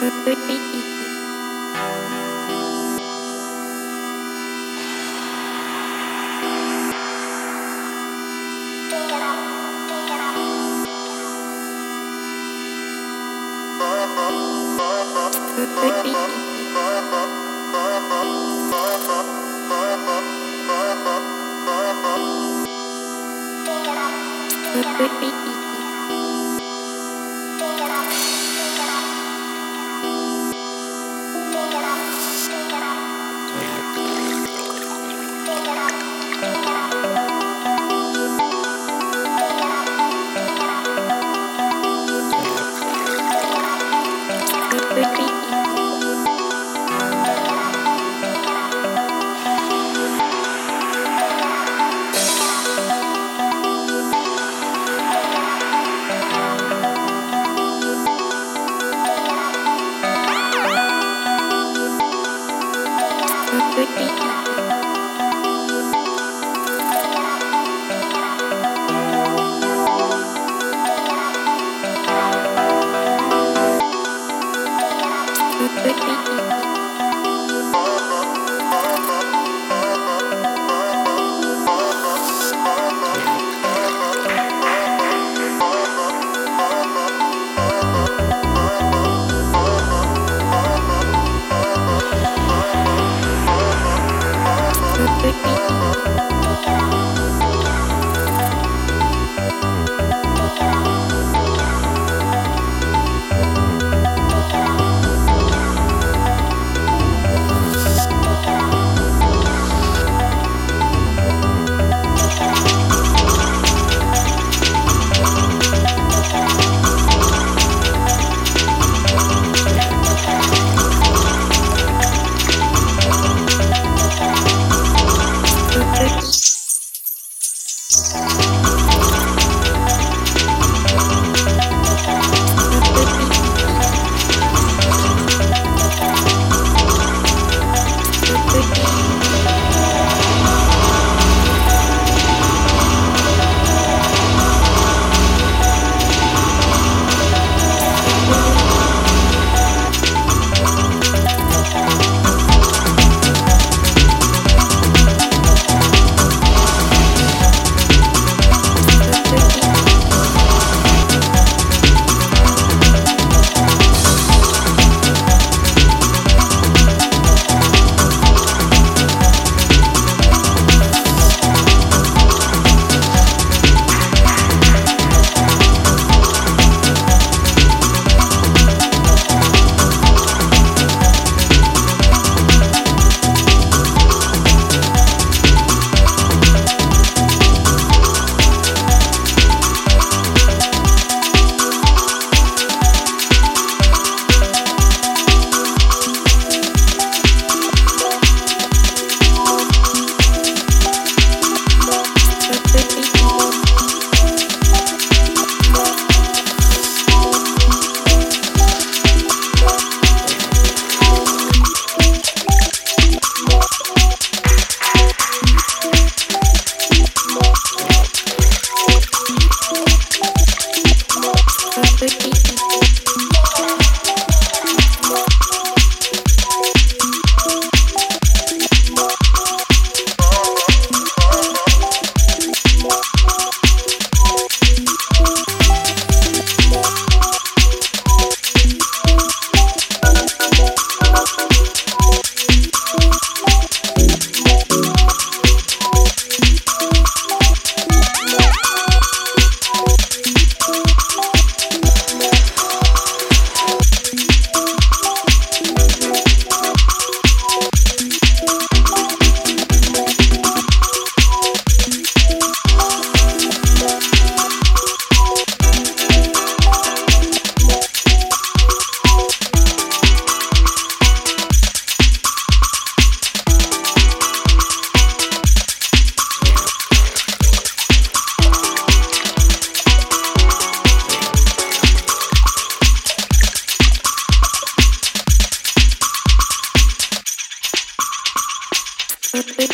Beep, beep, beep. would be Baby.